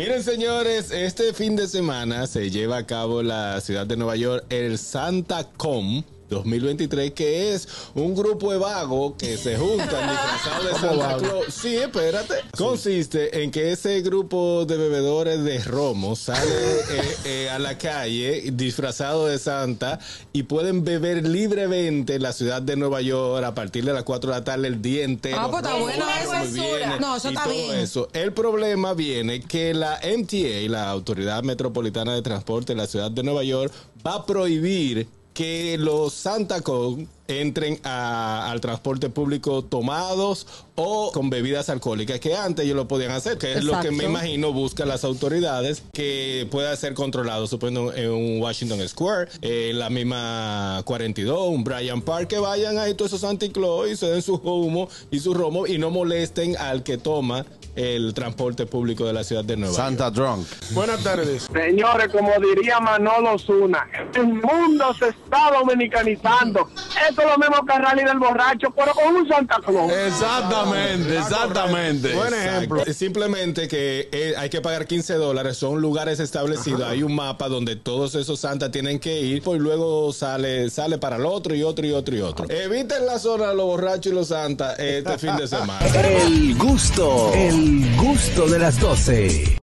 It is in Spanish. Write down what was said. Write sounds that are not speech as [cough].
Miren, señores, este fin de semana se lleva a cabo la ciudad de Nueva York el Santa Com 2023, que es un grupo de vagos que se juntan [laughs] disfrazados de Santa Claus. Sí, espérate. Consiste en que ese grupo de bebedores de romo sale [laughs] eh, eh, a la calle disfrazado de Santa y pueden beber libremente en la ciudad de Nueva York a partir de las 4 de la tarde el día entero. Ah, pues está bueno eso. muy bien, No, eso está todo bien. eso. El problema viene que la MTA, la Autoridad Metropolitana de Transporte de la ciudad de Nueva York, va a prohibir que los Santa Con entren a- al transporte público tomados o con bebidas alcohólicas, que antes ellos lo podían hacer, que es lo que me imagino buscan las autoridades, que pueda ser controlado, supongo, en un Washington Square, en la misma 42, un Bryant Park, que vayan ahí todos esos Santa Claus y se den su humo y su romo y no molesten al que toma el transporte público de la ciudad de Nueva York. Santa Drunk. Buenas tardes. Señores, como diría Manolo Zuna, el mundo se está dominicanizando. Eso es lo mismo que el rally del borracho, pero con un Santa Claus. Exactamente, exactamente. Buen ejemplo. Exacto. Simplemente que eh, hay que pagar 15 dólares, son lugares establecidos, hay un mapa donde todos esos santas tienen que ir, pues luego sale, sale para el otro y otro y otro y otro. Eviten la zona de los borrachos y los santas este fin de semana. El gusto, gusto de las 12.